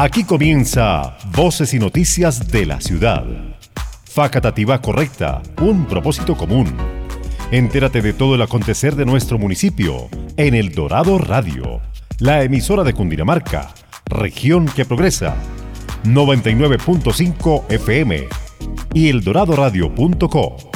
Aquí comienza Voces y Noticias de la Ciudad. Facatativa correcta, un propósito común. Entérate de todo el acontecer de nuestro municipio en El Dorado Radio, la emisora de Cundinamarca, región que progresa. 99.5 FM y eldoradoradio.co.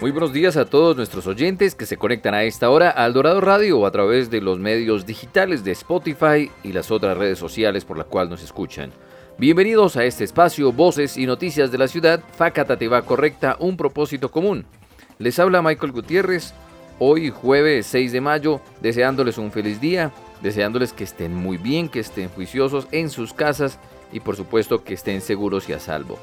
Muy buenos días a todos nuestros oyentes que se conectan a esta hora al Dorado Radio a través de los medios digitales de Spotify y las otras redes sociales por las cuales nos escuchan. Bienvenidos a este espacio Voces y Noticias de la Ciudad, Facatativa Correcta, un propósito común. Les habla Michael Gutiérrez, hoy jueves 6 de mayo, deseándoles un feliz día, deseándoles que estén muy bien, que estén juiciosos en sus casas y por supuesto que estén seguros y a salvo.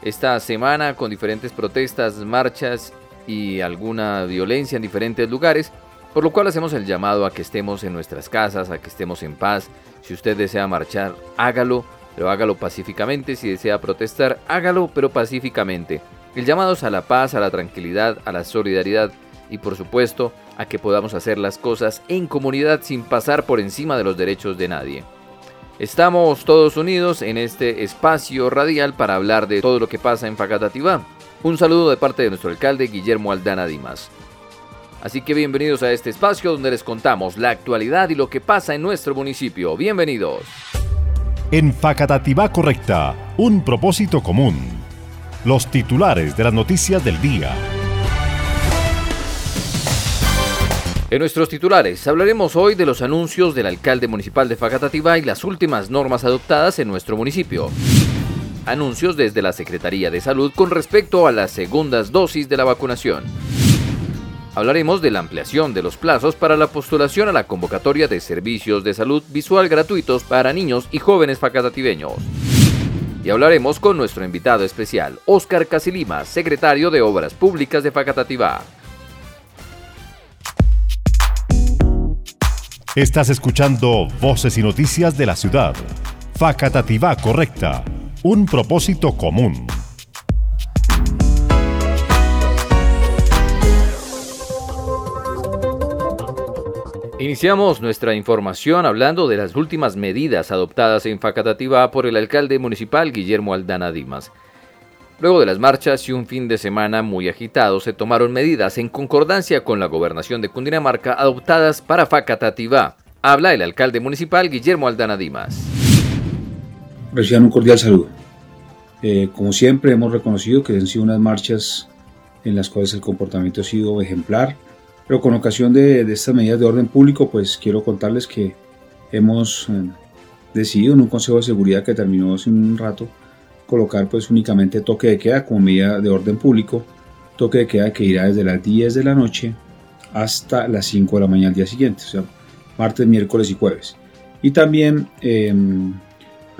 Esta semana con diferentes protestas, marchas y alguna violencia en diferentes lugares, por lo cual hacemos el llamado a que estemos en nuestras casas, a que estemos en paz. Si usted desea marchar, hágalo, pero hágalo pacíficamente. Si desea protestar, hágalo, pero pacíficamente. El llamado es a la paz, a la tranquilidad, a la solidaridad y por supuesto a que podamos hacer las cosas en comunidad sin pasar por encima de los derechos de nadie. Estamos todos unidos en este espacio radial para hablar de todo lo que pasa en Facatativá. Un saludo de parte de nuestro alcalde Guillermo Aldana Dimas. Así que bienvenidos a este espacio donde les contamos la actualidad y lo que pasa en nuestro municipio. Bienvenidos. En Facatativá Correcta, un propósito común. Los titulares de las noticias del día. En nuestros titulares hablaremos hoy de los anuncios del alcalde municipal de Facatativá y las últimas normas adoptadas en nuestro municipio anuncios desde la Secretaría de Salud con respecto a las segundas dosis de la vacunación. Hablaremos de la ampliación de los plazos para la postulación a la convocatoria de servicios de salud visual gratuitos para niños y jóvenes facatativeños. Y hablaremos con nuestro invitado especial, Óscar Casilima, secretario de Obras Públicas de Facatativá. Estás escuchando Voces y Noticias de la Ciudad. Facatativá Correcta un propósito común. Iniciamos nuestra información hablando de las últimas medidas adoptadas en Facatativá por el alcalde municipal Guillermo Aldana Dimas. Luego de las marchas y un fin de semana muy agitado, se tomaron medidas en concordancia con la gobernación de Cundinamarca adoptadas para Facatativá. Habla el alcalde municipal Guillermo Aldana Dimas reciban un cordial saludo. Eh, como siempre hemos reconocido que han sido unas marchas en las cuales el comportamiento ha sido ejemplar, pero con ocasión de, estas medidas de orden público, pues quiero contarles que hemos eh, decidido en un Consejo de Seguridad que terminó hace un rato colocar pues únicamente toque de queda como medida de orden público, toque de queda que irá desde las 10 de la noche hasta las 5 de la mañana al día siguiente, o sea, martes, miércoles y jueves. Y también em,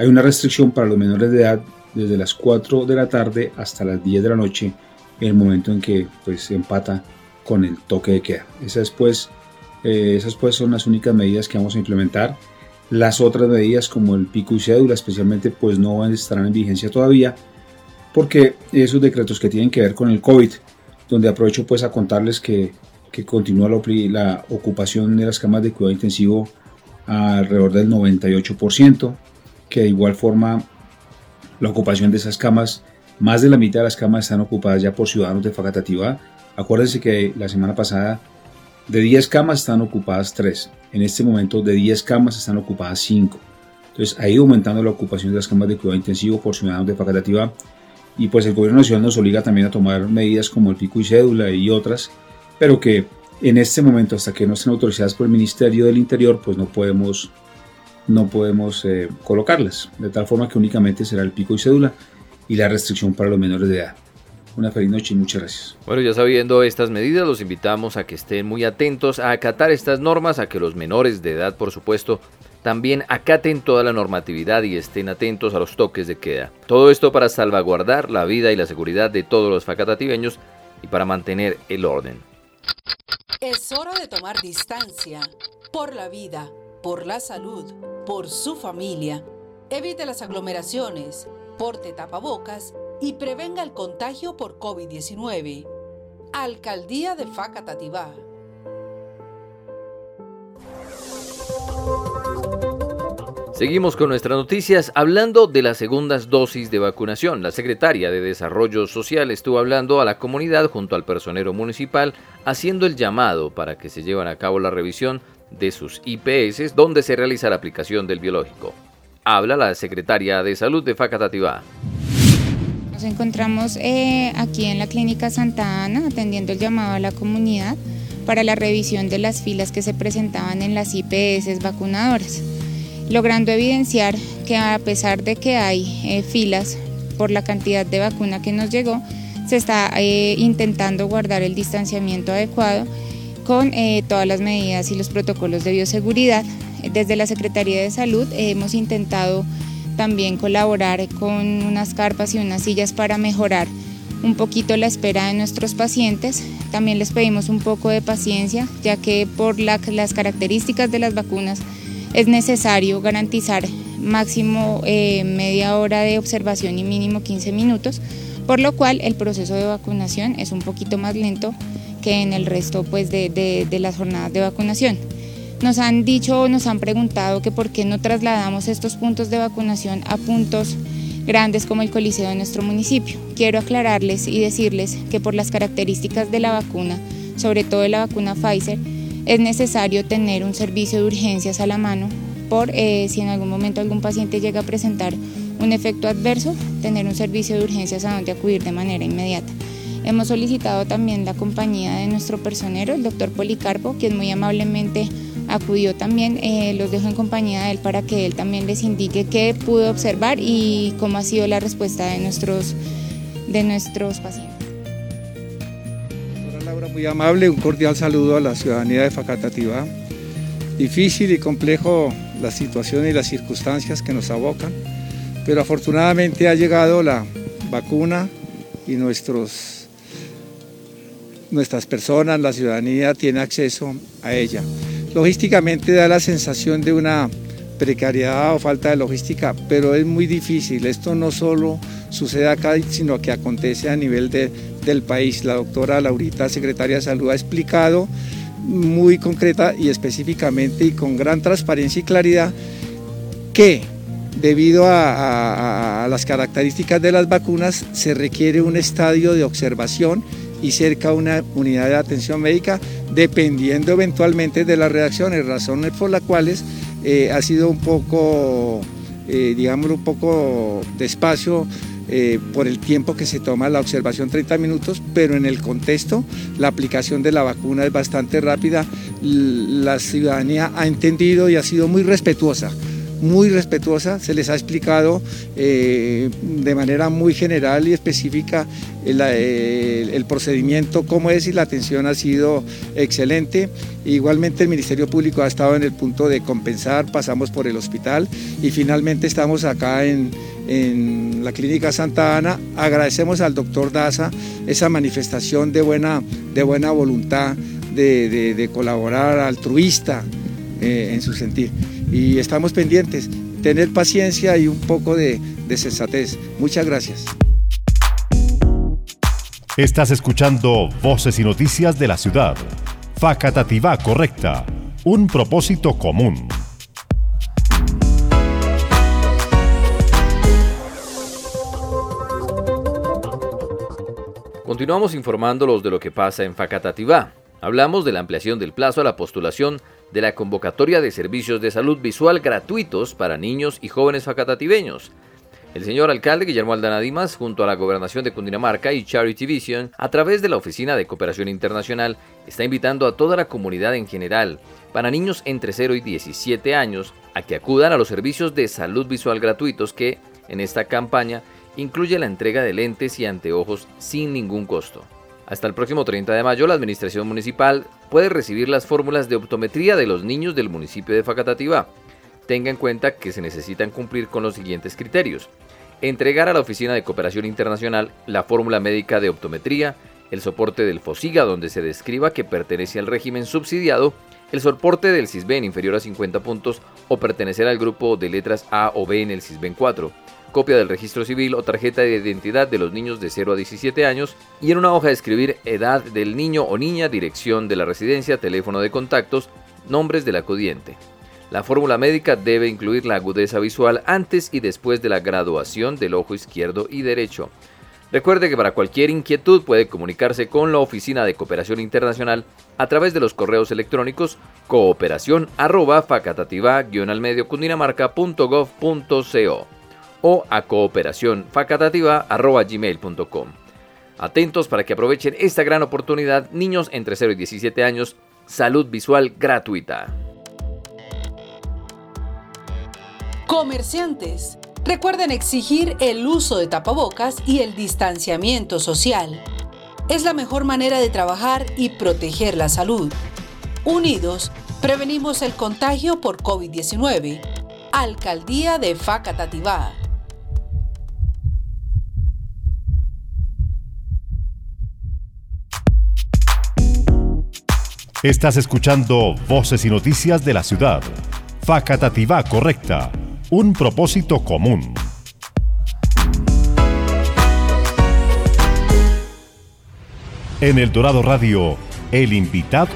hay una restricción para los menores de edad desde las 4 de la tarde hasta las 10 de la noche, en el momento en que pues, se empata con el toque de queda. Esas pues, eh, esas pues son las únicas medidas que vamos a implementar. Las otras medidas como el pico y cédula especialmente pues no estarán en vigencia todavía porque esos decretos que tienen que ver con el COVID, donde aprovecho pues a contarles que, que continúa la, la ocupación de las camas de cuidado intensivo alrededor del 98%, que de igual forma la ocupación de esas camas, más de la mitad de las camas están ocupadas ya por ciudadanos de Facatativá. Acuérdense que la semana pasada de 10 camas están ocupadas 3. En este momento de 10 camas están ocupadas 5. Entonces ha ido aumentando la ocupación de las camas de cuidado intensivo por ciudadanos de Facatativá y pues el gobierno nacional nos obliga también a tomar medidas como el pico y cédula y otras, pero que en este momento hasta que no estén autorizadas por el Ministerio del Interior pues no podemos no podemos eh, colocarlas, de tal forma que únicamente será el pico y cédula y la restricción para los menores de edad. Una feliz noche y muchas gracias. Bueno, ya sabiendo estas medidas, los invitamos a que estén muy atentos a acatar estas normas, a que los menores de edad, por supuesto, también acaten toda la normatividad y estén atentos a los toques de queda. Todo esto para salvaguardar la vida y la seguridad de todos los facatativeños y para mantener el orden. Es hora de tomar distancia por la vida, por la salud por su familia. Evite las aglomeraciones, porte tapabocas y prevenga el contagio por COVID-19. Alcaldía de Facatativá. Seguimos con nuestras noticias hablando de las segundas dosis de vacunación. La secretaria de Desarrollo Social estuvo hablando a la comunidad junto al personero municipal haciendo el llamado para que se lleven a cabo la revisión de sus IPS donde se realiza la aplicación del biológico. Habla la secretaria de Salud de Facatativá. Nos encontramos eh, aquí en la Clínica Santa Ana atendiendo el llamado a la comunidad para la revisión de las filas que se presentaban en las IPS vacunadoras logrando evidenciar que a pesar de que hay eh, filas por la cantidad de vacuna que nos llegó, se está eh, intentando guardar el distanciamiento adecuado con eh, todas las medidas y los protocolos de bioseguridad. Desde la Secretaría de Salud hemos intentado también colaborar con unas carpas y unas sillas para mejorar un poquito la espera de nuestros pacientes. También les pedimos un poco de paciencia, ya que por las características de las vacunas es necesario garantizar máximo eh, media hora de observación y mínimo 15 minutos, por lo cual el proceso de vacunación es un poquito más lento que en el resto pues, de, las jornadas de vacunación. Nos han dicho, nos han preguntado que por qué no trasladamos estos puntos de vacunación a puntos grandes como el Coliseo de nuestro municipio. Quiero aclararles y decirles que por las características de la vacuna, sobre todo de la vacuna Pfizer, es necesario tener un servicio de urgencias a la mano por eh, si en algún momento algún paciente llega a presentar un efecto adverso, tener un servicio de urgencias a donde acudir de manera inmediata. Hemos solicitado también la compañía de nuestro personero, el doctor Policarpo, quien muy amablemente acudió también. Eh, los dejo en compañía de él para que él también les indique qué pudo observar y cómo ha sido la respuesta de nuestros, de nuestros pacientes muy amable, un cordial saludo a la ciudadanía de Facatativá. Difícil y complejo la situación y las circunstancias que nos abocan, pero afortunadamente ha llegado la vacuna y nuestros, nuestras personas, la ciudadanía tiene acceso a ella. Logísticamente da la sensación de una precariedad o falta de logística, pero es muy difícil. Esto no solo sucede acá, sino que acontece a nivel de del país. La doctora Laurita, secretaria de Salud, ha explicado muy concreta y específicamente y con gran transparencia y claridad que debido a, las características de las vacunas se requiere un estadio de observación y cerca una unidad de atención médica dependiendo eventualmente de las reacciones, razones por las cuales eh, ha sido un poco, eh, digamos, un poco despacio eh, por el tiempo que se toma la observación 30 minutos, pero en el contexto la aplicación de la vacuna es bastante rápida. La ciudadanía ha entendido y ha sido muy respetuosa muy respetuosa, se les ha explicado eh, de manera muy general y específica el, procedimiento, cómo es y la atención ha sido excelente. Igualmente el Ministerio Público ha estado en el punto de compensar, pasamos por el hospital y finalmente estamos acá en, en la Clínica Santa Ana. Agradecemos al doctor Daza esa manifestación de buena, de buena voluntad, de, colaborar altruista eh, en su sentir. Y estamos pendientes, tener paciencia y un poco de, de sensatez. Muchas gracias. Estás escuchando Voces y Noticias de la Ciudad. Facatativá Correcta. Un propósito común. Continuamos informándolos de lo que pasa en Facatativá. Hablamos de la ampliación del plazo a la postulación de la convocatoria de servicios de salud visual gratuitos para niños y jóvenes facatativeños. El señor alcalde Guillermo Aldana Dimas, junto a la gobernación de Cundinamarca y Charity Vision, a través de la Oficina de Cooperación Internacional, está invitando a toda la comunidad en general, para niños entre 0 y 17 años, a que acudan a los servicios de salud visual gratuitos que, en esta campaña, incluye la entrega de lentes y anteojos sin ningún costo. Hasta el próximo 30 de mayo, la Administración Municipal puede recibir las fórmulas de optometría de los niños del municipio de Facatativá. Tenga en cuenta que se necesitan cumplir con los siguientes criterios. Entregar a la Oficina de Cooperación Internacional la fórmula médica de optometría, el soporte del FOSIGA donde se describa que pertenece al régimen subsidiado, el soporte del CISBEN inferior a 50 puntos o pertenecer al grupo de letras A o B en el CISBEN 4, copia del registro civil o tarjeta de identidad de los niños de 0 a 17 años y en una hoja escribir edad del niño o niña, dirección de la residencia, teléfono de contactos, nombres del acudiente. La fórmula médica debe incluir la agudeza visual antes y después de la graduación del ojo izquierdo y derecho. Recuerde que para cualquier inquietud puede comunicarse con la Oficina de Cooperación Internacional a través de los correos electrónicos cooperación arroba facatativa o a cooperación gmail.com. Atentos para que aprovechen esta gran oportunidad, niños entre 0 y 17 años, salud visual gratuita. Comerciantes, recuerden exigir el uso de tapabocas y el distanciamiento social. Es la mejor manera de trabajar y proteger la salud. Unidos, prevenimos el contagio por COVID-19. Alcaldía de Facatativá. Estás escuchando Voces y Noticias de la Ciudad. Facatativá Correcta un propósito común. En El Dorado Radio, el invitado.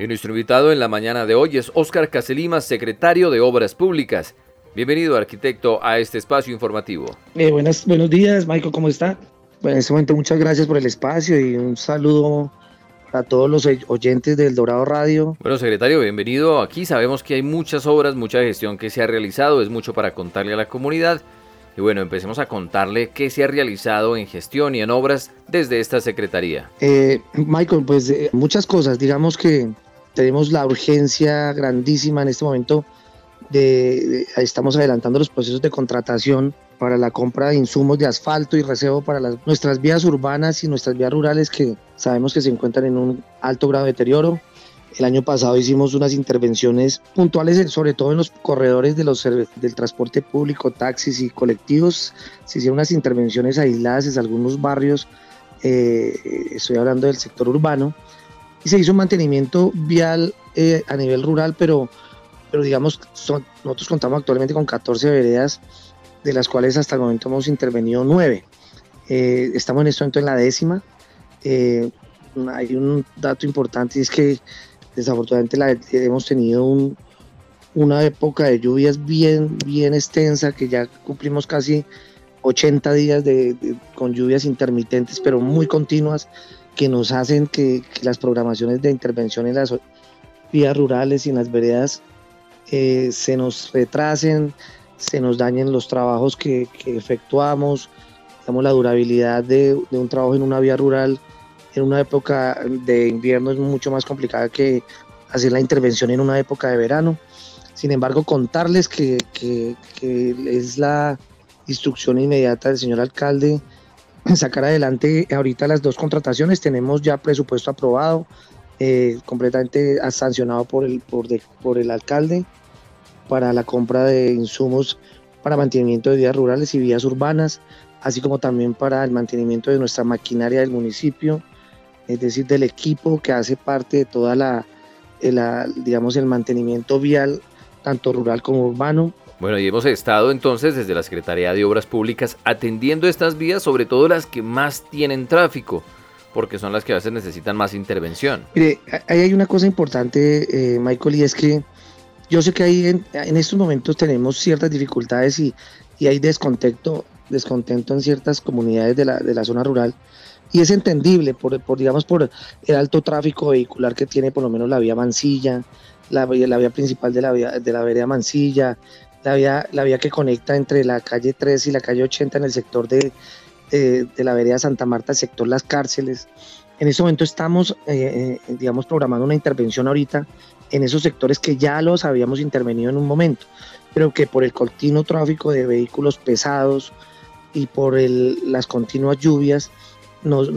Y nuestro invitado en la mañana de hoy es Óscar Caselima, secretario de Obras Públicas. Bienvenido, arquitecto, a este espacio informativo. Eh, buenas, buenos días, Michael, ¿cómo está? Bueno, en este momento muchas gracias por el espacio y un saludo a todos los oyentes del Dorado Radio. Bueno, secretario, bienvenido aquí. Sabemos que hay muchas obras, mucha gestión que se ha realizado, es mucho para contarle a la comunidad. Y bueno, empecemos a contarle qué se ha realizado en gestión y en obras desde esta Secretaría. Eh, Michael, pues eh, muchas cosas. Digamos que tenemos la urgencia grandísima en este momento de, estamos adelantando los procesos de contratación para la compra de insumos de asfalto y recebo para las, nuestras vías urbanas y nuestras vías rurales que sabemos que se encuentran en un alto grado de deterioro. El año pasado hicimos unas intervenciones puntuales, sobre todo en los corredores de los, del transporte público, taxis y colectivos. Se hicieron unas intervenciones aisladas en algunos barrios, eh, estoy hablando del sector urbano, y se hizo un mantenimiento vial eh, a nivel rural, pero, pero digamos, nosotros contamos actualmente con 14 veredas de las cuales hasta el momento hemos intervenido nueve. Eh, estamos en este momento en la décima. Eh, hay un dato importante y es que desafortunadamente hemos tenido una época de lluvias bien, bien extensa, que ya cumplimos casi 80 días de, con lluvias intermitentes, pero muy continuas, que nos hacen que, las programaciones de intervención en las vías rurales y en las veredas eh, se nos retrasen, se nos dañen los trabajos que, efectuamos, digamos, la durabilidad de, un trabajo en una vía rural en una época de invierno es mucho más complicada que hacer la intervención en una época de verano. Sin embargo, contarles que, es la instrucción inmediata del señor alcalde sacar adelante ahorita las dos contrataciones. Tenemos ya presupuesto aprobado, eh, completamente sancionado por el, por, por el alcalde para la compra de insumos para mantenimiento de vías rurales y vías urbanas, así como también para el mantenimiento de nuestra maquinaria del municipio, es decir, del equipo que hace parte de toda la, digamos, el mantenimiento vial, tanto rural como urbano. Bueno, y hemos estado entonces desde la Secretaría de Obras Públicas atendiendo estas vías, sobre todo las que más tienen tráfico, porque son las que a veces necesitan más intervención. Mire, ahí hay una cosa importante, eh, Michael, y es que yo sé que ahí en, estos momentos tenemos ciertas dificultades y, hay descontento, descontento en ciertas comunidades de la, zona rural y es entendible por, digamos por el alto tráfico vehicular que tiene por lo menos la vía Mansilla, la, la vía principal de la vía, de la vereda Mansilla, la vía, la vía que conecta entre la calle 3 y la calle 80 en el sector de, la vereda Santa Marta, sector Las Cárceles. En este momento estamos, eh, eh, digamos, programando una intervención ahorita en esos sectores que ya los habíamos intervenido en un momento, pero que por el continuo tráfico de vehículos pesados y por las continuas lluvias, nos,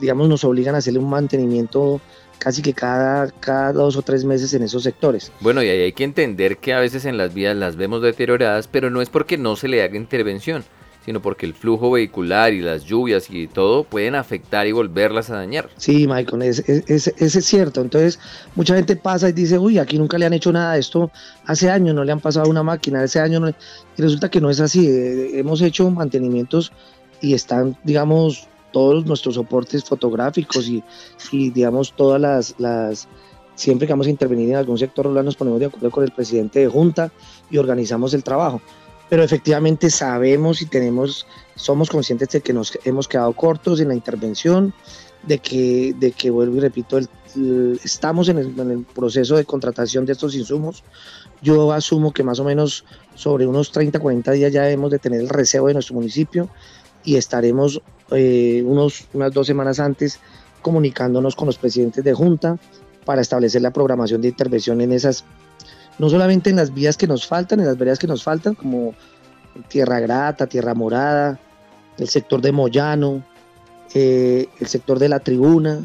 digamos, nos obligan a hacerle un mantenimiento casi que cada, cada dos o tres meses en esos sectores. Bueno, y hay que entender que a veces en las vías las vemos deterioradas, pero no es porque no se le haga intervención, sino porque el flujo vehicular y las lluvias y todo pueden afectar y volverlas a dañar. Sí, Michael, ese es, cierto. Entonces, mucha gente pasa y dice, uy, aquí nunca le han hecho nada esto, hace años no le han pasado una máquina, hace años no Y resulta que no es así. Eh, hemos hecho mantenimientos y están, digamos, todos nuestros soportes fotográficos y, digamos, todas las, las siempre que vamos a intervenir en algún sector rural nos ponemos de acuerdo con el presidente de Junta y organizamos el trabajo pero efectivamente sabemos y tenemos, somos conscientes de que nos hemos quedado cortos en la intervención, de que, de que vuelvo y repito, estamos en el, proceso de contratación de estos insumos. Yo asumo que más o menos sobre unos 30, 40 días ya debemos de tener el recebo de nuestro municipio y estaremos eh, unos, unas dos semanas antes comunicándonos con los presidentes de Junta para establecer la programación de intervención en esas no solamente en las vías que nos faltan, en las veredas que nos faltan, como Tierra Grata, Tierra Morada, el sector de Moyano, eh, el sector de la Tribuna,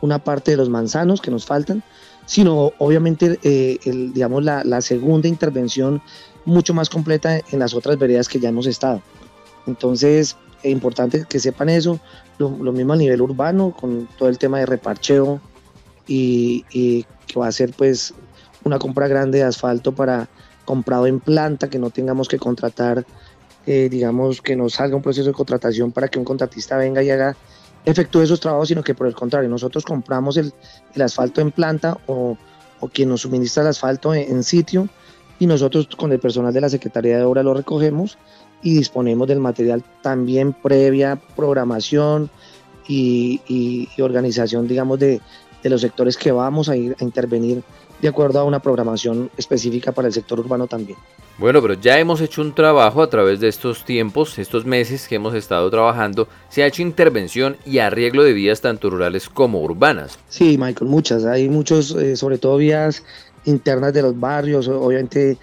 una parte de los manzanos que nos faltan, sino obviamente eh, digamos, la, segunda intervención mucho más completa en las otras veredas que ya hemos estado. Entonces, es importante que sepan eso, lo, mismo a nivel urbano, con todo el tema de reparcheo y que va a ser pues una compra grande de asfalto para comprado en planta, que no tengamos que contratar, eh, digamos, que no salga un proceso de contratación para que un contratista venga y haga, efectúe esos trabajos, sino que por el contrario, nosotros compramos el, asfalto en planta o, quien nos suministra el asfalto en, sitio y nosotros con el personal de la Secretaría de Obra lo recogemos y disponemos del material también previa programación y, organización, digamos, de, de los sectores que vamos a ir a intervenir de acuerdo a una programación específica para el sector urbano también. Bueno, pero ya hemos hecho un trabajo a través de estos tiempos, estos meses que hemos estado trabajando. Se ha hecho intervención y arreglo de vías tanto rurales como urbanas. Sí, Michael, muchas. Hay muchos, eh, sobre todo vías internas de los barrios. Obviamente,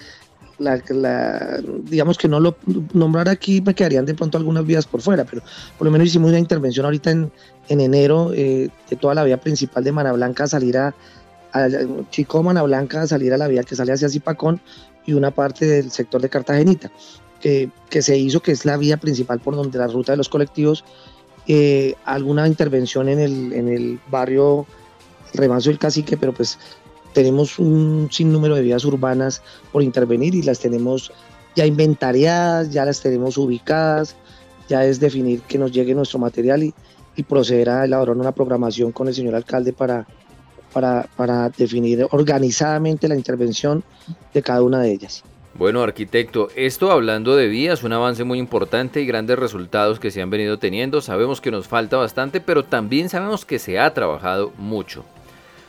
la, digamos que no lo nombrar aquí, me quedarían de pronto algunas vías por fuera, pero por lo menos hicimos una intervención ahorita en, en enero eh, de toda la vía principal de Marablanca a salir a Chico Mana Blanca salir a la vía que sale hacia Zipacón y una parte del sector de Cartagenita, que, que se hizo, que es la vía principal por donde la ruta de los colectivos, eh, alguna intervención en el, en el barrio Remanso del Cacique, pero pues tenemos un sinnúmero de vías urbanas por intervenir y las tenemos ya inventariadas, ya las tenemos ubicadas, ya es definir que nos llegue nuestro material y, y proceder a elaborar una programación con el señor alcalde para, para, definir organizadamente la intervención de cada una de ellas. Bueno, arquitecto, esto hablando de vías, un avance muy importante y grandes resultados que se han venido teniendo. Sabemos que nos falta bastante, pero también sabemos que se ha trabajado mucho.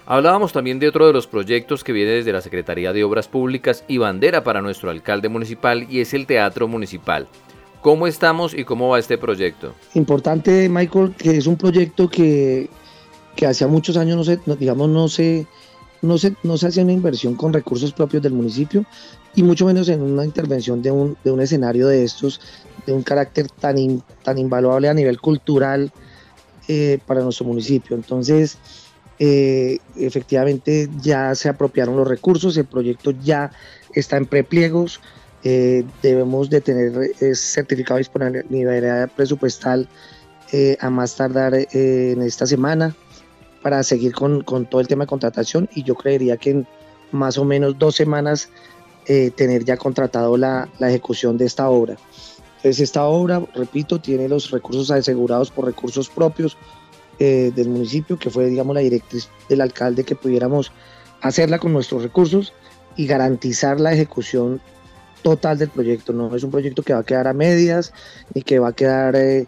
Hablábamos también de otro de los proyectos que viene desde la Secretaría de Obras Públicas y bandera para nuestro alcalde municipal y es el Teatro Municipal. ¿Cómo estamos y cómo va este proyecto? Importante, Michael, que es un proyecto que que hacía muchos años no se, digamos, no se, no se, no se hacía una inversión con recursos propios del municipio y mucho menos en una intervención de un, de un escenario de estos, de un carácter tan, tan invaluable a nivel cultural eh, para nuestro municipio. Entonces, eh, efectivamente ya se apropiaron los recursos, el proyecto ya está en prepliegos, eh, debemos de tener certificado de disponibilidad presupuestal a más tardar en esta semana para seguir con, todo el tema de contratación y yo creería que en más o menos dos semanas eh, tener ya contratado la, ejecución de esta obra. Entonces esta obra, repito, tiene los recursos asegurados por recursos propios eh, del municipio, que fue, digamos, la directriz del alcalde que pudiéramos hacerla con nuestros recursos y garantizar la ejecución total del proyecto. No es un proyecto que va a quedar a medias ni que va a quedar eh,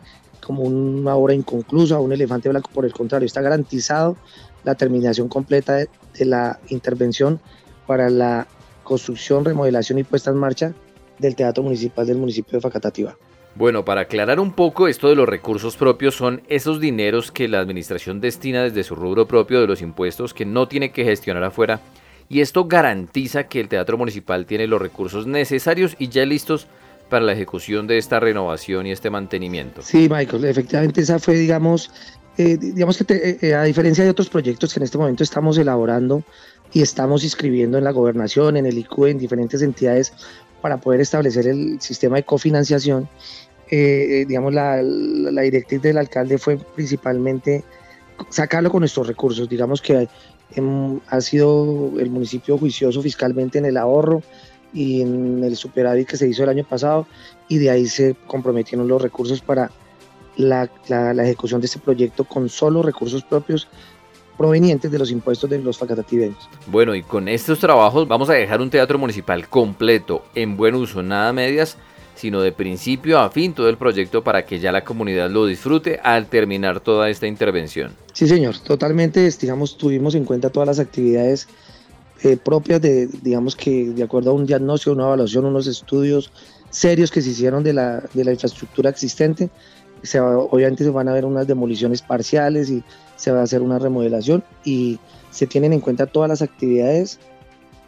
como una obra inconclusa un elefante blanco, por el contrario, está garantizado la terminación completa de, la intervención para la construcción, remodelación y puesta en marcha del Teatro Municipal del municipio de Facatativá. Bueno, para aclarar un poco, esto de los recursos propios son esos dineros que la administración destina desde su rubro propio de los impuestos que no tiene que gestionar afuera y esto garantiza que el Teatro Municipal tiene los recursos necesarios y ya listos para la ejecución de esta renovación y este mantenimiento. Sí, Michael, efectivamente esa fue, digamos, eh, digamos que eh, eh, a diferencia de otros proyectos que en este momento estamos elaborando y estamos inscribiendo en la gobernación, en el ICU, en diferentes entidades para poder establecer el sistema de cofinanciación, eh, digamos, la, la, directriz del alcalde fue principalmente sacarlo con nuestros recursos. Digamos que ha sido el municipio juicioso fiscalmente en el ahorro y en el superávit que se hizo el año pasado y de ahí se comprometieron los recursos para la, la, ejecución de este proyecto con solo recursos propios provenientes de los impuestos de los facatativeños. Bueno, y con estos trabajos vamos a dejar un teatro municipal completo, en buen uso, nada medias, sino de principio a fin todo el proyecto para que ya la comunidad lo disfrute al terminar toda esta intervención. Sí, señor, totalmente, digamos, tuvimos en cuenta todas las actividades eh, propias de, digamos que de acuerdo a un diagnóstico, una evaluación, unos estudios serios que se hicieron de la, de la infraestructura existente, se obviamente se van a ver unas demoliciones parciales y se va a hacer una remodelación y se tienen en cuenta todas las actividades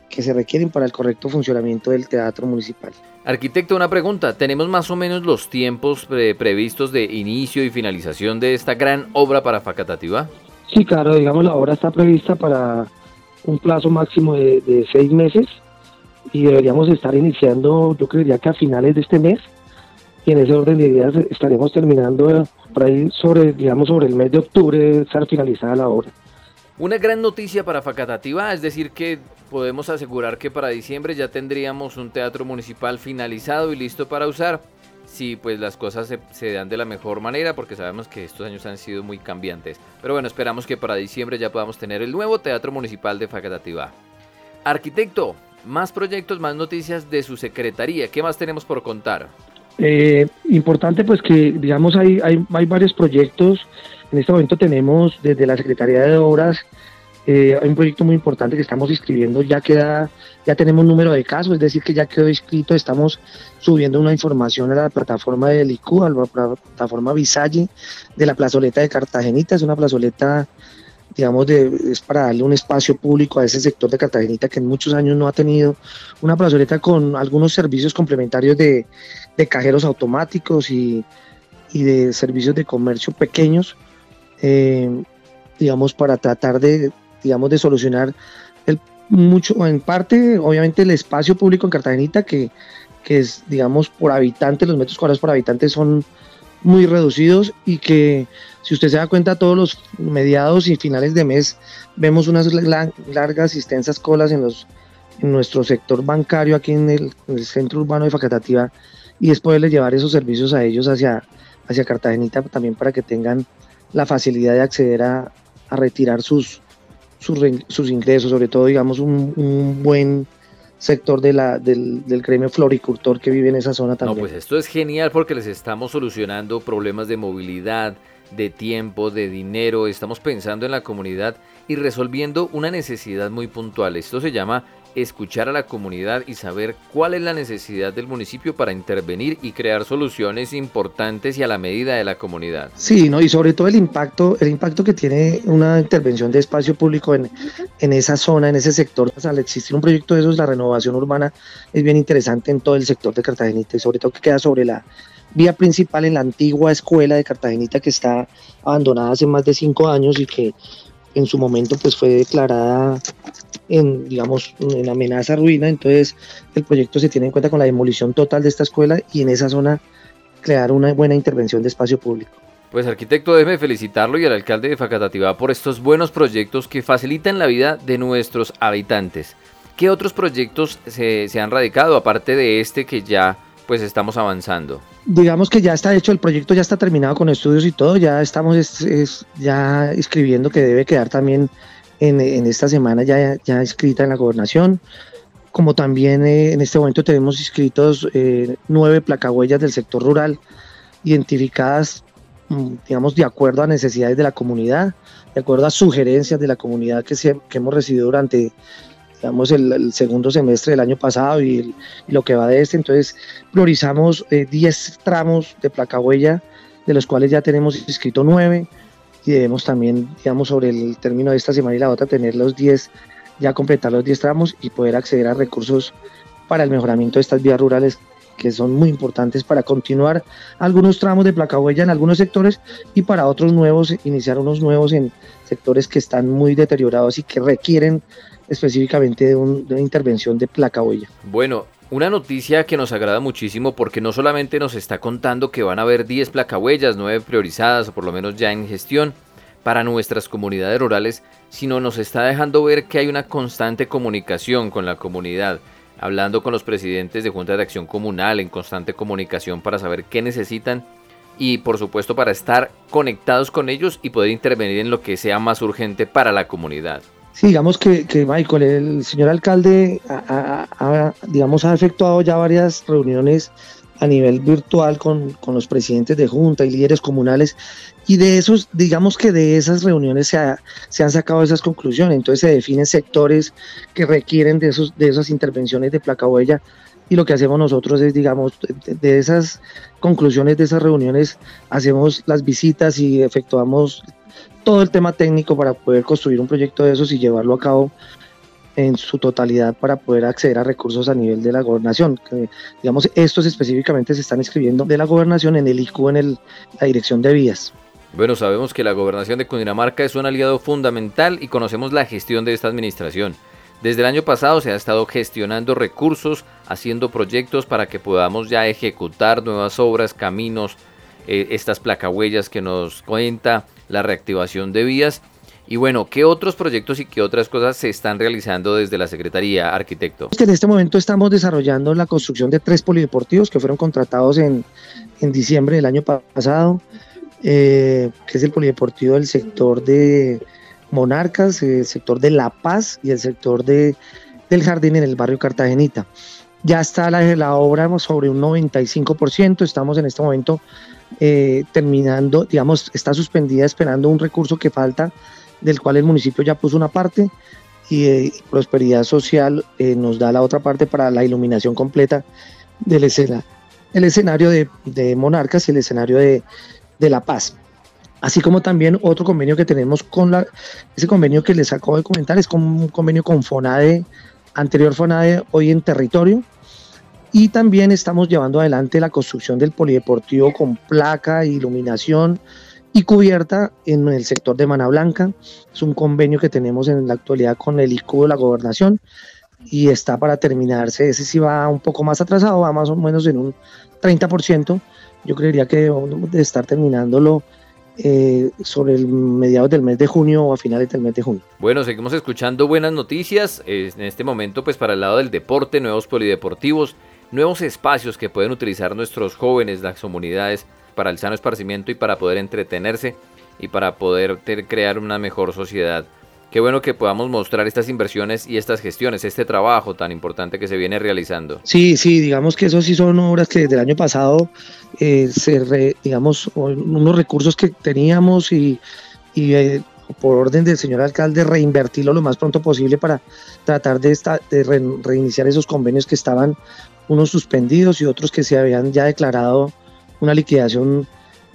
que se requieren para el correcto funcionamiento del teatro municipal. Arquitecto, una pregunta. ¿Tenemos más o menos los tiempos previstos de inicio y finalización de esta gran obra para Facatativá? Sí, claro, digamos, la obra está prevista para un plazo máximo de, seis meses y deberíamos estar iniciando, yo creería que a finales de este mes y en ese orden de ideas estaremos terminando por ahí sobre, digamos, sobre el mes de octubre estar finalizada la obra. Una gran noticia para Facatativá, es decir que podemos asegurar que para diciembre ya tendríamos un teatro municipal finalizado y listo para usar. Si pues las cosas se, dan de la mejor manera, porque sabemos que estos años han sido muy cambiantes. Pero bueno, esperamos que para diciembre ya podamos tener el nuevo Teatro Municipal de Facatativá. Arquitecto, más proyectos, más noticias de su secretaría. ¿Qué más tenemos por contar? Eh, importante pues que digamos hay, hay, hay, varios proyectos, en este momento tenemos desde la Secretaría de Obras, eh, hay un proyecto muy importante que estamos inscribiendo, ya queda, ya tenemos número de casos, es decir que ya quedó inscrito, estamos subiendo una información a la plataforma del ICU, a la plataforma Visalle de la plazoleta de Cartagenita, es una plazoleta digamos, de, es para darle un espacio público a ese sector de Cartagenita que en muchos años no ha tenido una plazoleta con algunos servicios complementarios de, cajeros automáticos y, y, de servicios de comercio pequeños, eh, digamos, para tratar de, digamos, de solucionar el, mucho, en parte, obviamente, el espacio público en Cartagenita, que, que es, digamos, por habitante, los metros cuadrados por habitante son muy reducidos y que si usted se da cuenta, todos los mediados y finales de mes vemos unas largas y extensas colas en, los, en nuestro sector bancario aquí en el, centro urbano de Facatativa y es poderles llevar esos servicios a ellos hacia, hacia Cartagenita también para que tengan la facilidad de acceder a, a retirar sus, sus, sus, ingresos, sobre todo digamos un, un buen sector de la, del, del, gremio floricultor que vive en esa zona también. No, pues esto es genial porque les estamos solucionando problemas de movilidad, de tiempo, de dinero, estamos pensando en la comunidad y resolviendo una necesidad muy puntual. Esto se llama escuchar a la comunidad y saber cuál es la necesidad del municipio para intervenir y crear soluciones importantes y a la medida de la comunidad. Sí, ¿no? y sobre todo el impacto, el impacto que tiene una intervención de espacio público en, en esa zona, en ese sector. al existir un proyecto de esos, la renovación urbana es bien interesante en todo el sector de Cartagenita y sobre todo que queda sobre la vía principal en la antigua escuela de Cartagenita que está abandonada hace más de cinco años y que en su momento pues fue declarada en digamos en amenaza ruina entonces el proyecto se tiene en cuenta con la demolición total de esta escuela y en esa zona crear una buena intervención de espacio público pues arquitecto, déjeme felicitarlo y al alcalde de Facatativá por estos buenos proyectos que facilitan la vida de nuestros habitantes. ¿Qué otros proyectos se, se han radicado aparte de este que ya pues estamos avanzando? Digamos que ya está hecho, el proyecto ya está terminado con estudios y todo, ya estamos es, ya escribiendo que debe quedar también en, en, esta semana ya, ya escrita en la gobernación, como también eh, en este momento tenemos inscritos eh, nueve placahuellas del sector rural identificadas, mm, digamos, de acuerdo a necesidades de la comunidad, de acuerdo a sugerencias de la comunidad que, se, que hemos recibido durante digamos, el, segundo semestre del año pasado y, lo que va de este. Entonces, priorizamos 10 eh, tramos de placa huella, de los cuales ya tenemos inscrito 9 y debemos también, digamos, sobre el término de esta semana y la otra, tener los 10, ya completar los 10 tramos y poder acceder a recursos para el mejoramiento de estas vías rurales que son muy importantes para continuar algunos tramos de placa huella en algunos sectores y para otros nuevos, iniciar unos nuevos en sectores que están muy deteriorados y que requieren específicamente de, una intervención de placa huella. Bueno, una noticia que nos agrada muchísimo porque no solamente nos está contando que van a haber 10 placahuellas, 9 priorizadas o por lo menos ya en gestión para nuestras comunidades rurales, sino nos está dejando ver que hay una constante comunicación con la comunidad, hablando con los presidentes de Junta de Acción Comunal en constante comunicación para saber qué necesitan y por supuesto para estar conectados con ellos y poder intervenir en lo que sea más urgente para la comunidad. Sí, digamos que, Michael, el señor alcalde, ha, digamos, ha efectuado ya varias reuniones a nivel virtual con, los presidentes de junta y líderes comunales y de esos, digamos que de esas reuniones se, se, han sacado esas conclusiones, entonces se definen sectores que requieren de, esos, de esas intervenciones de placa huella y lo que hacemos nosotros es, digamos, de esas conclusiones de esas reuniones hacemos las visitas y efectuamos todo el tema técnico para poder construir un proyecto de esos y llevarlo a cabo en su totalidad para poder acceder a recursos a nivel de la gobernación. digamos, estos específicamente se están escribiendo de la gobernación en el IQ, en la dirección de vías. Bueno, sabemos que la gobernación de Cundinamarca es un aliado fundamental y conocemos la gestión de esta administración. Desde el año pasado se ha estado gestionando recursos, haciendo proyectos para que podamos ya ejecutar nuevas obras, caminos, eh, estas placahuellas que nos cuenta, la reactivación de vías. Y bueno, ¿qué otros proyectos y qué otras cosas se están realizando desde la Secretaría, arquitecto? En este momento estamos desarrollando la construcción de tres polideportivos que fueron contratados en, en diciembre del año pasado, eh, que es el polideportivo del sector de Monarcas, el sector de La Paz y el sector de, del Jardín en el barrio Cartagenita. Ya está la, obra sobre un 95%, estamos en este momento eh, terminando, digamos, está suspendida esperando un recurso que falta, del cual el municipio ya puso una parte y eh, Prosperidad Social eh, nos da la otra parte para la iluminación completa del escena, el escenario de, Monarcas y el escenario de, La Paz. Así como también otro convenio que tenemos con la, ese convenio que les acabo de comentar es con un convenio con FONADE, anterior FONADE, hoy en territorio, y también estamos llevando adelante la construcción del polideportivo con placa, iluminación y cubierta en el sector de Mana Blanca. Es un convenio que tenemos en la actualidad con el ICU de la gobernación y está para terminarse. Ese sí va un poco más atrasado, va más o menos en un 30%. Yo creería que debemos de estar terminándolo eh, sobre el mediados del mes de junio o a finales del mes de junio. Bueno, seguimos escuchando buenas noticias. En este momento, pues para el lado del deporte, nuevos polideportivos nuevos espacios que pueden utilizar nuestros jóvenes, las comunidades, para el sano esparcimiento y para poder entretenerse y para poder crear una mejor sociedad. Qué bueno que podamos mostrar estas inversiones y estas gestiones, este trabajo tan importante que se viene realizando. Sí, sí, digamos que eso sí son obras que desde el año pasado, eh, se digamos, unos recursos que teníamos y, eh, por orden del señor alcalde reinvertirlo lo más pronto posible para tratar de, de reiniciar esos convenios que estaban unos suspendidos y otros que se habían ya declarado una liquidación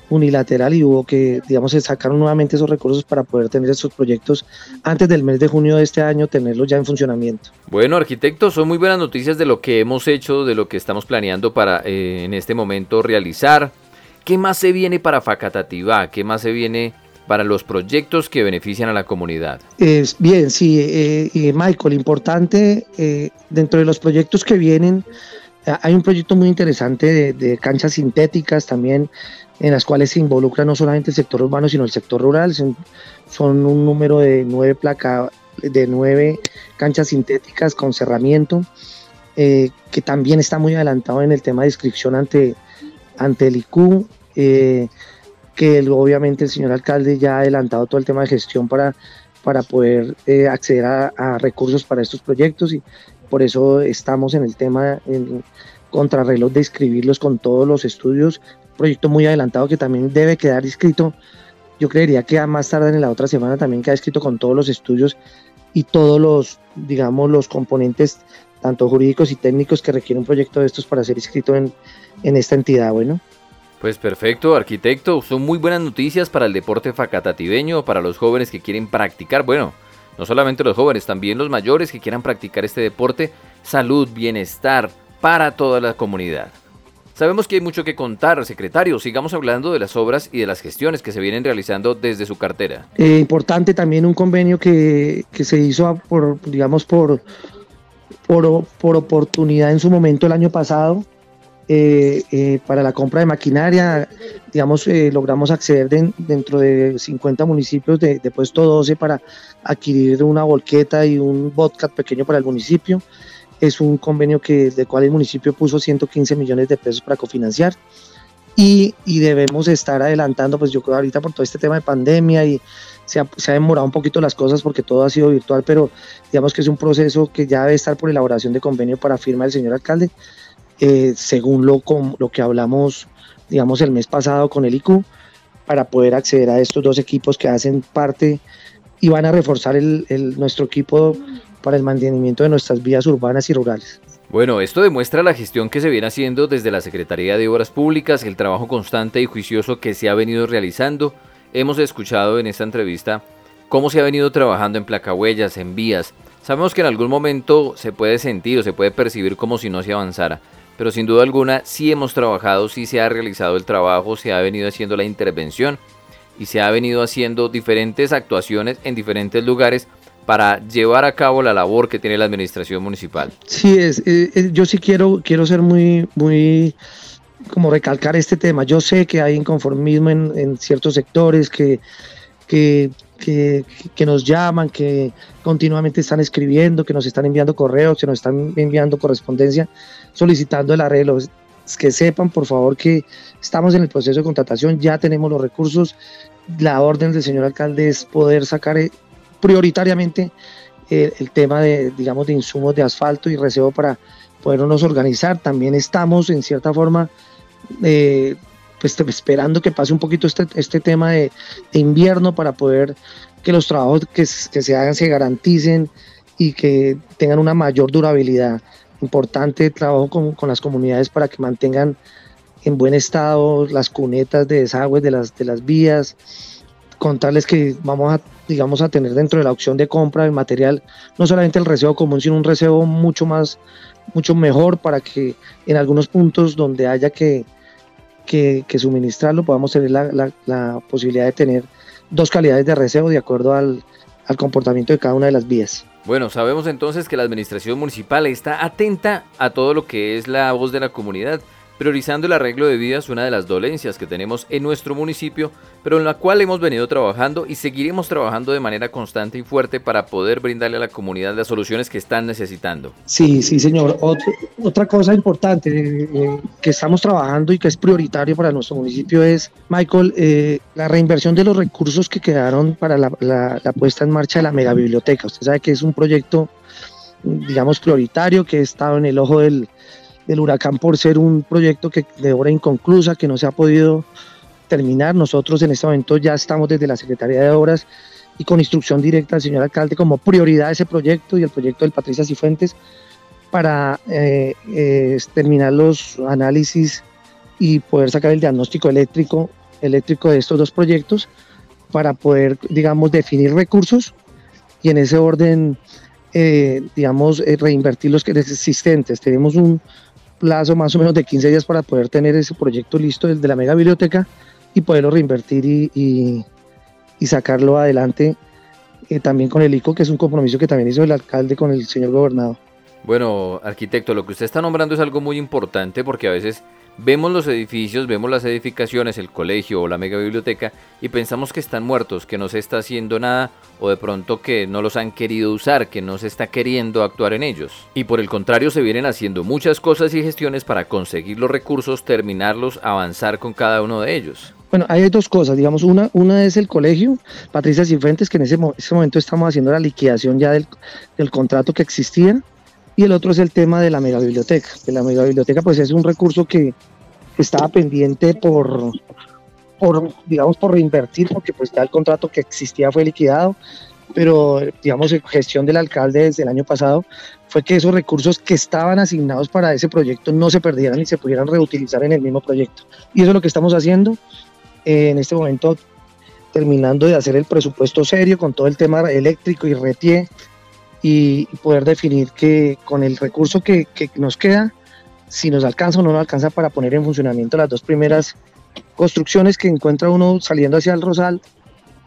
unilateral y hubo que, digamos, sacar nuevamente esos recursos para poder tener esos proyectos antes del mes de junio de este año, tenerlos ya en funcionamiento. Bueno, arquitectos, son muy buenas noticias de lo que hemos hecho, de lo que estamos planeando para eh, en este momento realizar. ¿Qué más se viene para Facatativá? ¿Qué más se viene para los proyectos que benefician a la comunidad. Es bien, sí, eh, Michael, importante, eh, dentro de los proyectos que vienen, eh, hay un proyecto muy interesante de, canchas sintéticas también, en las cuales se involucra no solamente el sector urbano, sino el sector rural. Son, un número de nueve, placa, de nueve canchas sintéticas con cerramiento, que también está muy adelantado en el tema de inscripción ante, ante el IQ que obviamente el señor alcalde ya ha adelantado todo el tema de gestión para, para poder eh, acceder a, recursos para estos proyectos y por eso estamos en el tema en contrarreloj de inscribirlos con todos los estudios, proyecto muy adelantado que también debe quedar inscrito, yo creería que a más tarde en la otra semana también queda escrito con todos los estudios y todos los, digamos, los componentes tanto jurídicos y técnicos que requiere un proyecto de estos para ser inscrito en, en esta entidad, bueno. Pues perfecto, arquitecto. Son muy buenas noticias para el deporte facatativeño, para los jóvenes que quieren practicar. Bueno, no solamente los jóvenes, también los mayores que quieran practicar este deporte. Salud, bienestar para toda la comunidad. Sabemos que hay mucho que contar, secretario. Sigamos hablando de las obras y de las gestiones que se vienen realizando desde su cartera. Eh, importante también un convenio que, que se hizo por, digamos, por por, por oportunidad en su momento el año pasado eh, eh, para la compra de maquinaria, digamos, logramos acceder dentro de 50 municipios de, puesto 12 para adquirir una volqueta y un botcat pequeño para el municipio. Es un convenio que, del cual el municipio puso 115 millones de pesos para cofinanciar. Y, y, debemos estar adelantando, pues yo creo ahorita por todo este tema de pandemia y se ha, se ha, demorado un poquito las cosas porque todo ha sido virtual, pero digamos que es un proceso que ya debe estar por elaboración de convenio para firma del señor alcalde eh, según lo, lo que hablamos, digamos, el mes pasado con el IQ, para poder acceder a estos dos equipos que hacen parte y van a reforzar el, nuestro equipo para el mantenimiento de nuestras vías urbanas y rurales. Bueno, esto demuestra la gestión que se viene haciendo desde la Secretaría de Obras Públicas, el trabajo constante y juicioso que se ha venido realizando. Hemos escuchado en esta entrevista cómo se ha venido trabajando en placahuellas, en vías. Sabemos que en algún momento se puede sentir o se puede percibir como si no se avanzara pero sin duda alguna sí hemos trabajado, sí se ha realizado el trabajo, se ha venido haciendo la intervención y se ha venido haciendo diferentes actuaciones en diferentes lugares para llevar a cabo la labor que tiene la administración municipal. Sí, es, eh, eh, yo sí quiero, quiero ser muy, muy, como recalcar este tema. Yo sé que hay inconformismo en, ciertos sectores, que, que que, nos llaman, que continuamente están escribiendo, que nos están enviando correos, que nos están enviando correspondencia solicitando el arreglo. Que sepan, por favor, que estamos en el proceso de contratación, ya tenemos los recursos. La orden del señor alcalde es poder sacar eh, prioritariamente eh, el, tema de, digamos, de insumos de asfalto y recebo para podernos organizar. También estamos, en cierta forma, eh, pues esperando que pase un poquito este, este tema de, invierno para poder que los trabajos que, se hagan se garanticen y que tengan una mayor durabilidad. Importante trabajo con, con, las comunidades para que mantengan en buen estado las cunetas de desagües de las, de las vías, contarles que vamos a, digamos, a tener dentro de la opción de compra del material no solamente el reseo común, sino un reseo mucho más, mucho mejor para que en algunos puntos donde haya que, que, suministrarlo, podamos tener la, posibilidad de tener dos calidades de recebo de acuerdo al, al comportamiento de cada una de las vías. Bueno, sabemos entonces que la administración municipal está atenta a todo lo que es la voz de la comunidad priorizando el arreglo de vidas, una de las dolencias que tenemos en nuestro municipio, pero en la cual hemos venido trabajando y seguiremos trabajando de manera constante y fuerte para poder brindarle a la comunidad las soluciones que están necesitando. Sí, sí, señor. otra cosa importante eh, que estamos trabajando y que es prioritario para nuestro municipio es, Michael, eh, la reinversión de los recursos que quedaron para la, la puesta en marcha de la megabiblioteca. Usted sabe que es un proyecto, digamos, prioritario que ha estado en el ojo del del huracán por ser un proyecto que de obra inconclusa, que no se ha podido terminar. Nosotros en este momento ya estamos desde la Secretaría de Obras y con instrucción directa al señor alcalde como prioridad ese proyecto y el proyecto del Patricia Cifuentes para eh, eh, terminar los análisis y poder sacar el diagnóstico eléctrico, eléctrico de estos dos proyectos para poder, digamos, definir recursos y en ese orden, eh, digamos, reinvertir los existentes. Tenemos un, plazo más o menos de 15 días para poder tener ese proyecto listo desde la mega biblioteca y poderlo reinvertir y, y, sacarlo adelante eh, también con el ICO, que es un compromiso que también hizo el alcalde con el señor gobernador. Bueno, arquitecto, lo que usted está nombrando es algo muy importante porque a veces Vemos los edificios, vemos las edificaciones, el colegio o la mega biblioteca y pensamos que están muertos, que no se está haciendo nada o de pronto que no los han querido usar, que no se está queriendo actuar en ellos. Y por el contrario se vienen haciendo muchas cosas y gestiones para conseguir los recursos, terminarlos, avanzar con cada uno de ellos. Bueno, hay dos cosas, digamos, una, una es el colegio, Patricia Cifuentes, que en ese, momento estamos haciendo la liquidación ya del, del contrato que existía, y el otro es el tema de la megabiblioteca. Que la megabiblioteca pues es un recurso que estaba pendiente por, por, digamos, por reinvertir, porque pues ya el contrato que existía fue liquidado, pero digamos, gestión del alcalde desde el año pasado fue que esos recursos que estaban asignados para ese proyecto no se perdieran y se pudieran reutilizar en el mismo proyecto. Y eso es lo que estamos haciendo en este momento, terminando de hacer el presupuesto serio con todo el tema eléctrico y retier y poder definir que con el recurso que, nos queda, si nos alcanza o no nos alcanza para poner en funcionamiento las dos primeras construcciones que encuentra uno saliendo hacia el Rosal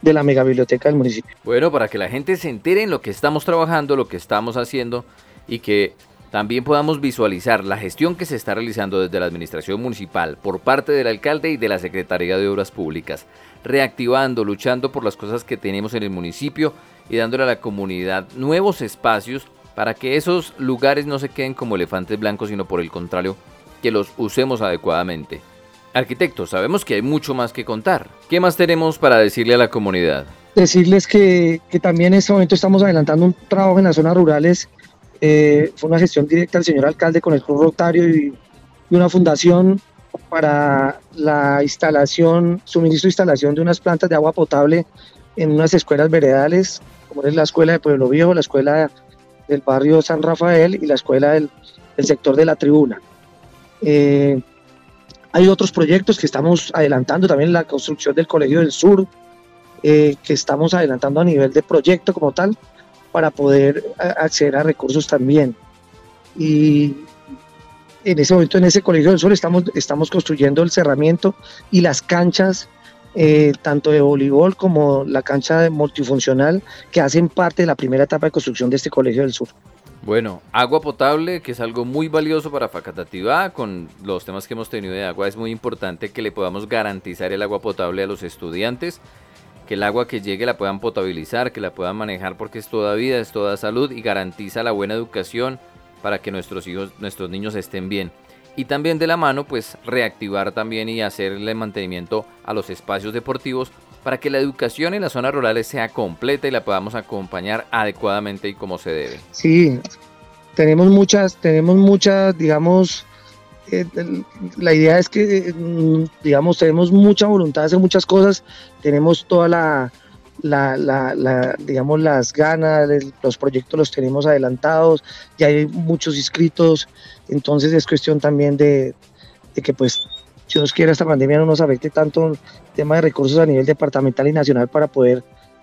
de la megabiblioteca del municipio. Bueno, para que la gente se entere en lo que estamos trabajando, lo que estamos haciendo y que también podamos visualizar la gestión que se está realizando desde la administración municipal por parte del alcalde y de la Secretaría de Obras Públicas, reactivando, luchando por las cosas que tenemos en el municipio y dándole a la comunidad nuevos espacios para que esos lugares no se queden como elefantes blancos, sino por el contrario, que los usemos adecuadamente. Arquitecto, sabemos que hay mucho más que contar. ¿Qué más tenemos para decirle a la comunidad? Decirles que, también en este momento estamos adelantando un trabajo en las zonas rurales. Eh, fue una gestión directa del señor alcalde con el Club Rotario y, una fundación para la instalación, suministro e instalación de unas plantas de agua potable en unas escuelas veredales, como es la escuela de Pueblo Viejo, la escuela del barrio San Rafael y la escuela del, sector de la tribuna. Eh, hay otros proyectos que estamos adelantando, también la construcción del Colegio del Sur, eh, que estamos adelantando a nivel de proyecto como tal, para poder acceder a recursos también. Y en ese momento, en ese Colegio del Sur, estamos, estamos construyendo el cerramiento y las canchas, eh, tanto de voleibol como la cancha multifuncional, que hacen parte de la primera etapa de construcción de este Colegio del Sur. Bueno, agua potable, que es algo muy valioso para Facatativá, con los temas que hemos tenido de agua, es muy importante que le podamos garantizar el agua potable a los estudiantes, que el agua que llegue la puedan potabilizar, que la puedan manejar porque es toda vida, es toda salud y garantiza la buena educación para que nuestros hijos, nuestros niños estén bien. Y también de la mano, pues reactivar también y hacerle mantenimiento a los espacios deportivos para que la educación en las zonas rurales sea completa y la podamos acompañar adecuadamente y como se debe. Sí, tenemos muchas, tenemos muchas, digamos, eh, la idea es que, mm, digamos, tenemos mucha voluntad de hacer muchas cosas, tenemos toda la, la, digamos, las ganas, los proyectos los tenemos adelantados, ya hay muchos inscritos, entonces es cuestión también de, de que pues Dios quiera esta pandemia no nos afecte tanto el tema de recursos a nivel departamental y nacional para poder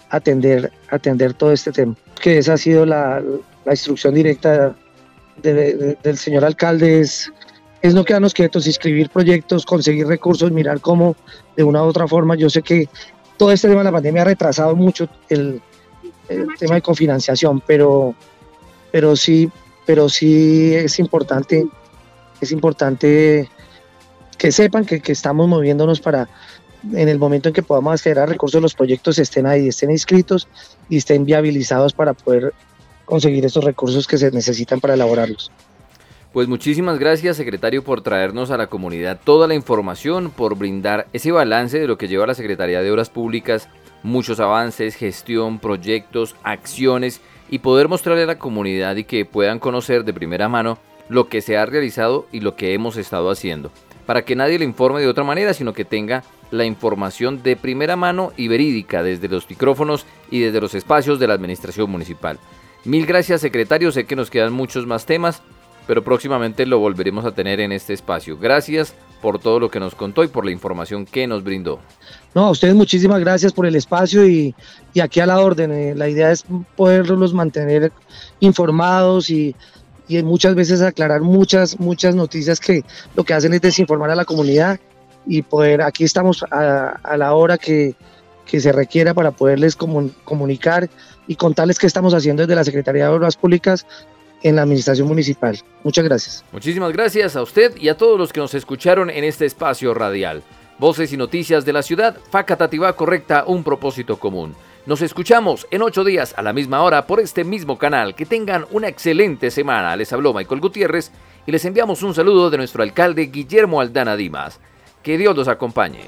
atender, atender todo este tema. Que esa ha sido la, instrucción directa del señor alcalde, es, es no quedarnos quietos, inscribir proyectos, conseguir recursos, mirar cómo de una u otra forma, yo sé que todo este tema de la pandemia ha retrasado mucho el, tema de cofinanciación, pero, pero sí, pero sí es importante, es importante que sepan que, estamos moviéndonos para en el momento en que podamos acceder a recursos, los proyectos estén ahí, estén inscritos y estén viabilizados para poder conseguir estos recursos que se necesitan para elaborarlos. Pues muchísimas gracias, secretario, por traernos a la comunidad toda la información, por brindar ese balance de lo que lleva la Secretaría de Obras Públicas, muchos avances, gestión, proyectos, acciones y poder mostrarle a la comunidad y que puedan conocer de primera mano lo que se ha realizado y lo que hemos estado haciendo. Para que nadie le informe de otra manera, sino que tenga la información de primera mano y verídica desde los micrófonos y desde los espacios de la administración municipal. Mil gracias secretario, sé que nos quedan muchos más temas, pero próximamente lo volveremos a tener en este espacio. Gracias por todo lo que nos contó y por la información que nos brindó. No, a ustedes muchísimas gracias por el espacio y, y aquí a la orden. Eh, la idea es poderlos mantener informados y y muchas veces aclarar muchas, muchas noticias que lo que hacen es desinformar a la comunidad y poder, aquí estamos a, la hora que, que, se requiera para poderles comunicar y contarles qué estamos haciendo desde la Secretaría de Obras Públicas en la Administración Municipal. Muchas gracias. Muchísimas gracias a usted y a todos los que nos escucharon en este espacio radial. Voces y noticias de la ciudad, Facatativá Correcta, un propósito común. Nos escuchamos en ocho días a la misma hora por este mismo canal. Que tengan una excelente semana. Les habló Michael Gutiérrez y les enviamos un saludo de nuestro alcalde Guillermo Aldana Dimas. Que Dios los acompañe.